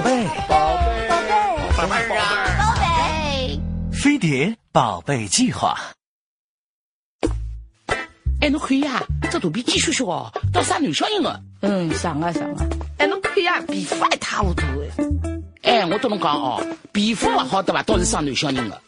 宝贝，宝贝，宝贝，宝贝啊，宝贝，飞碟宝贝计划。哎，侬看呀，这肚皮继续小，到生男小人了。嗯，想啊想啊。哎，侬看呀，皮肤一塌糊涂哎。哎，我跟侬讲哦，皮肤不好对吧？倒是生男小人了。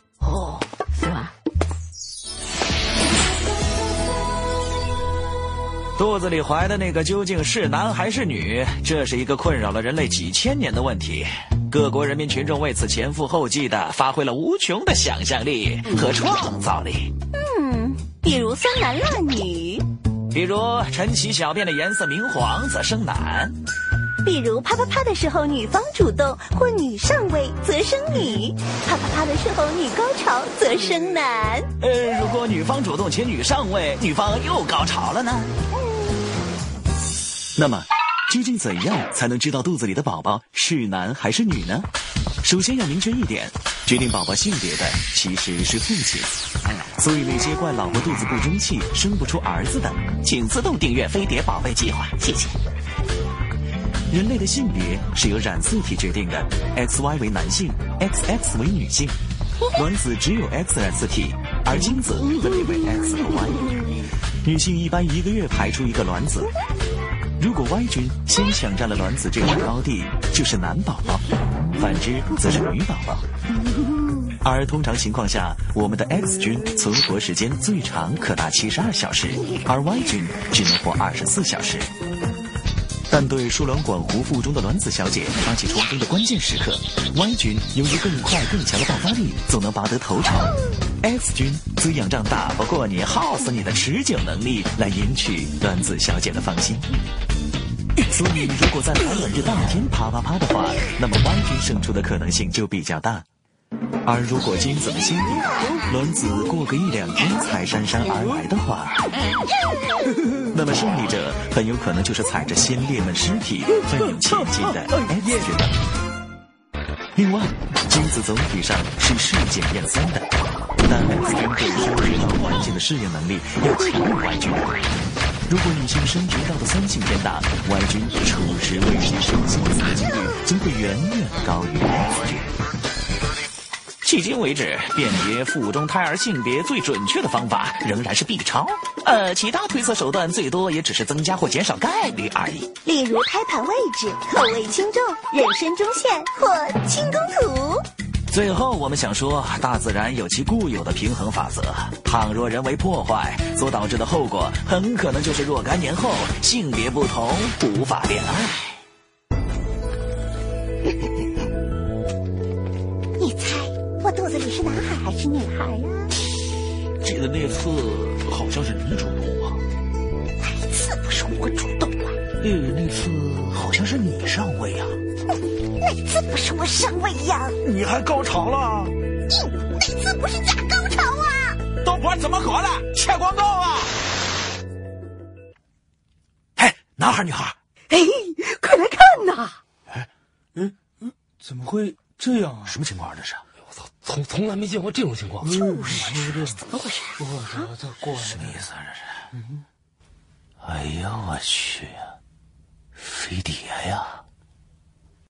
肚子里怀的那个究竟是男还是女？这是一个困扰了人类几千年的问题。各国人民群众为此前赴后继的发挥了无穷的想象力和创造力。嗯。比如酸男辣女，比如晨起小便的颜色明黄则生男，比如啪啪啪的时候女方主动或女上位则生女，啪啪啪的时候女高潮则生男。呃，如果女方主动且女上位，女方又高潮了呢？那么，究竟怎样才能知道肚子里的宝宝是男还是女呢？首先要明确一点，决定宝宝性别的其实是父亲。所以那些怪老婆肚子不争气、生不出儿子的，请自动订阅飞碟宝贝计划，谢谢。人类的性别是由染色体决定的，XY 为男性，XX 为女性。卵子只有 X 染色体，而精子分别为 X 和 Y。女性一般一个月排出一个卵子。如果 Y 菌先抢占了卵子这块高地，就是男宝宝；反之则是女宝宝。而通常情况下，我们的 X 菌存活时间最长可达七十二小时，而 Y 菌只能活二十四小时。但对输卵管壶腹中的卵子小姐发起冲锋的关键时刻，Y 菌由于更快更强的爆发力，总能拔得头筹；X 菌则仰仗打不过你、耗死你的持久能力来赢取卵子小姐的芳心。所以，如果在排卵日当天啪啪啪的话，那么 Y 菌胜出的可能性就比较大。而如果精子们先定，卵子过个一两天才姗姗而来的话，那么胜利者很有可能就是踩着先烈们尸体奋勇前进的 X 军。另外，精子总体上是视检验三的，但 X 军对于受到环境的适应能力要强于 Y 军。如果女性生殖道的酸性偏大，Y 军初时为其生精子的几率将会远远高于 X 军。迄今为止，辨别腹中胎儿性别最准确的方法仍然是 B 超。呃，其他推测手段最多也只是增加或减少概率而已。例如胎盘位置、口味轻重、妊娠中线或清宫图。最后，我们想说，大自然有其固有的平衡法则。倘若人为破坏，所导致的后果很可能就是若干年后性别不同，无法恋爱。还是女孩呀？记得那次好像是你主动啊。哪一次不是我主动啊？呃，那次好像是你上位呀。哪次不是我上位呀？你还高潮了？嗯，哪次不是假高潮啊？都不知道怎么搞的，切广告啊！哎，男孩女孩？哎，快来看呐！哎，嗯嗯，怎么会这样啊？什么情况这是？从从来没见过这种情况，就是怎么回事？我这过什么意思啊？这是？哎呀，我去呀，飞碟呀！